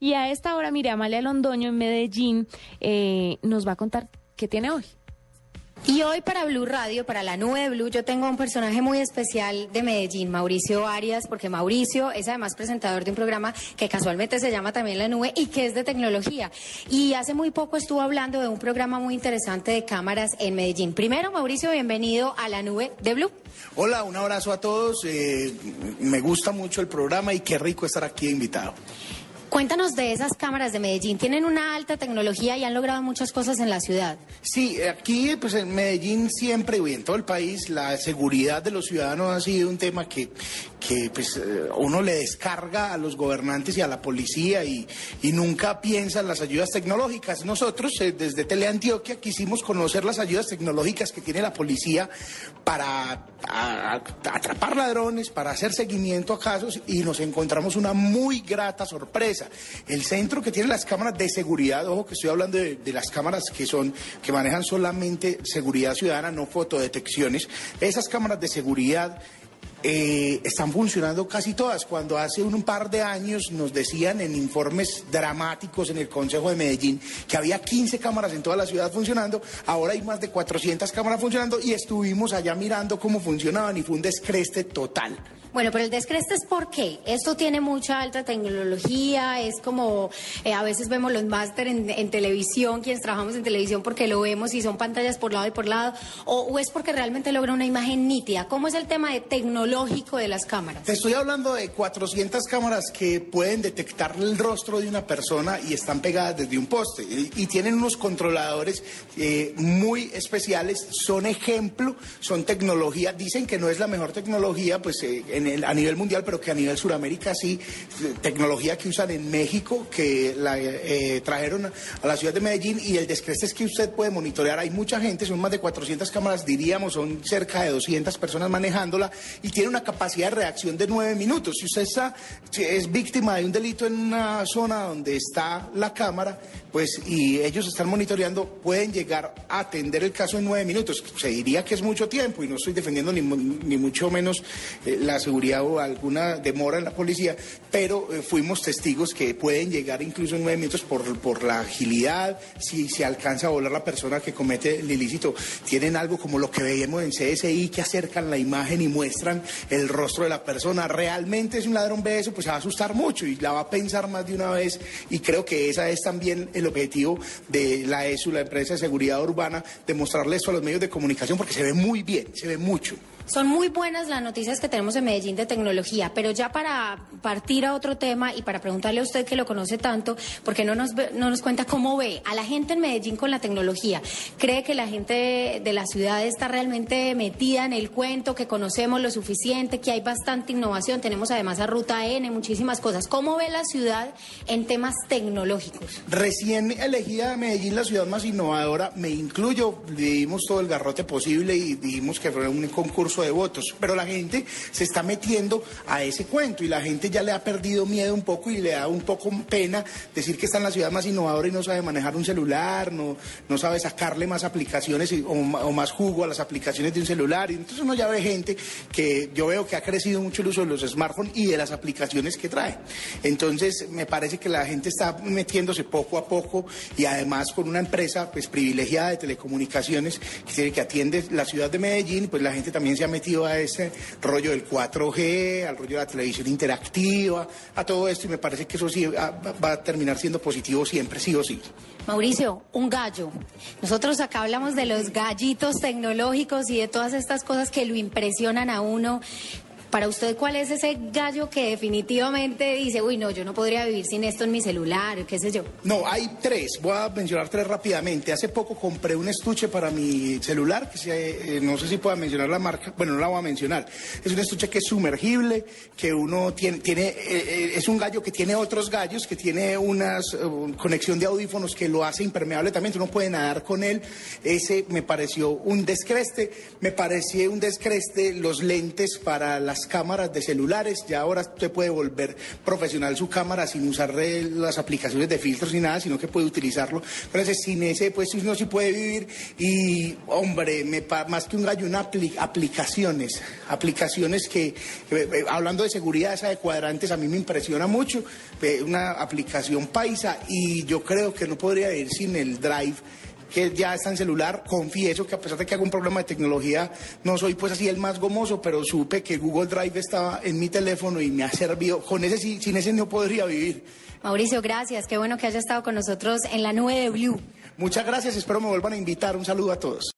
Y a esta hora, mire, Amalia Londoño en Medellín eh, nos va a contar qué tiene hoy. Y hoy para Blue Radio, para la nube de Blue, yo tengo un personaje muy especial de Medellín, Mauricio Arias, porque Mauricio es además presentador de un programa que casualmente se llama también La Nube y que es de tecnología. Y hace muy poco estuvo hablando de un programa muy interesante de cámaras en Medellín. Primero, Mauricio, bienvenido a la nube de Blue. Hola, un abrazo a todos. Eh, me gusta mucho el programa y qué rico estar aquí invitado. Cuéntanos de esas cámaras de Medellín. Tienen una alta tecnología y han logrado muchas cosas en la ciudad. Sí, aquí pues en Medellín siempre y en todo el país la seguridad de los ciudadanos ha sido un tema que, que pues eh, uno le descarga a los gobernantes y a la policía y, y nunca piensa en las ayudas tecnológicas. Nosotros eh, desde Teleantioquia quisimos conocer las ayudas tecnológicas que tiene la policía para atrapar ladrones, para hacer seguimiento a casos y nos encontramos una muy grata sorpresa. El centro que tiene las cámaras de seguridad, ojo que estoy hablando de, de las cámaras que son que manejan solamente seguridad ciudadana, no fotodetecciones. Esas cámaras de seguridad eh, están funcionando casi todas. Cuando hace un par de años nos decían en informes dramáticos en el Consejo de Medellín que había 15 cámaras en toda la ciudad funcionando, ahora hay más de 400 cámaras funcionando y estuvimos allá mirando cómo funcionaban y fue un descreste total. Bueno, pero el descreste es por qué. Esto tiene mucha alta tecnología, es como eh, a veces vemos los máster en, televisión, quienes trabajamos en televisión porque lo vemos y son pantallas por lado y por lado, o, o es porque realmente logra una imagen nítida. ¿Cómo es el tema de tecnológico de las cámaras? Te estoy hablando de 400 cámaras que pueden detectar el rostro de una persona y están pegadas desde un poste. Y, tienen unos controladores eh, muy especiales, son ejemplo, son tecnología. Dicen que no es la mejor tecnología pues, eh, en el- a nivel mundial, pero que a nivel Suramérica sí. Eh, Tecnología que usan en México, que la eh, trajeron a, la ciudad de Medellín. Y el descreste es que usted puede monitorear. Hay mucha gente, son más de 400 cámaras, diríamos, son cerca de 200 personas manejándola tiene una capacidad de reacción de nueve minutos. Si usted está, es víctima de un delito en una zona donde está la cámara, pues y ellos están monitoreando, pueden llegar a atender el caso en nueve minutos. Se diría que es mucho tiempo y no estoy defendiendo ni, ni mucho menos eh, la seguridad o alguna demora en la policía, pero eh, fuimos testigos que pueden llegar incluso en nueve minutos por, por la agilidad, si se alcanza a volar la persona que comete el ilícito. Tienen algo como lo que veíamos en CSI, que acercan la imagen y muestran el rostro de la persona. Realmente es un ladrón ve eso, pues se va a asustar mucho y la va a pensar más de una vez. Y creo que esa es también el objetivo de la ESU, la empresa de seguridad urbana, de mostrarle esto a los medios de comunicación porque se ve muy bien, se ve mucho. Son muy buenas las noticias que tenemos en Medellín de tecnología, pero ya para partir a otro tema y para preguntarle a usted que lo conoce tanto, porque no nos, ve- no nos cuenta cómo ve a la gente en Medellín con la tecnología. ¿Cree que la gente de la ciudad está realmente metida en el cuento, que conocemos lo suficiente, que hay bastante innovación? Tenemos además a Ruta N, muchísimas cosas. ¿Cómo ve la ciudad en temas tecnológicos? Recién elegida Medellín la ciudad más innovadora, me incluyo, le dimos todo el garrote posible y dijimos que fue un concurso de votos, pero la gente se está metiendo a ese cuento y la gente ya le ha perdido miedo un poco y le da un poco pena decir que está en la ciudad más innovadora y no sabe manejar un celular, no, no sabe sacarle más aplicaciones o, más jugo a las aplicaciones de un celular. Y entonces uno ya ve gente que yo veo que ha crecido mucho el uso de los smartphones y de las aplicaciones que trae. Entonces me parece que la gente está metiéndose poco a poco y además con una empresa pues privilegiada de telecomunicaciones que, que atiende la ciudad de Medellín, pues la gente también se ha metido a ese rollo del 4G, al rollo de la televisión interactiva, a todo esto y me parece que eso sí va a terminar siendo positivo siempre, sí o sí. Mauricio, un gallo. Nosotros acá hablamos de los gallitos tecnológicos y de todas estas cosas que lo impresionan a uno. Para usted, ¿cuál es ese gallo que definitivamente dice, uy, no, yo no podría vivir sin esto en mi celular, qué sé yo? No, hay tres. Voy a mencionar tres rápidamente. Hace poco compré un estuche para mi celular, que se, eh, no sé si pueda mencionar la marca, bueno, no la voy a mencionar. Es un estuche que es sumergible, que uno tiene, tiene eh, eh, es un gallo que tiene otros gallos, que tiene una conexión de audífonos que lo hace impermeable también, uno puede nadar con él. Ese me pareció un descreste. Me pareció un descreste los lentes para las cámaras de celulares. Ya ahora usted puede volver profesional su cámara sin usar las aplicaciones de filtros ni nada, sino que puede utilizarlo. Entonces, sin ese, pues uno sí puede vivir. Y, hombre, me, más que un gallo, una aplicaciones. Aplicaciones que, eh, eh, hablando de seguridad, esa de cuadrantes, a mí me impresiona mucho. Eh, una aplicación paisa y yo creo que no podría ir sin el Drive que ya está en celular. Confieso que a pesar de que hago un problema de tecnología, no soy pues así el más gomoso, pero supe que Google Drive estaba en mi teléfono y me ha servido. Con ese, sin ese no podría vivir. Mauricio, gracias. Qué bueno que haya estado con nosotros en la nube de Blue. Muchas gracias. Espero me vuelvan a invitar. Un saludo a todos.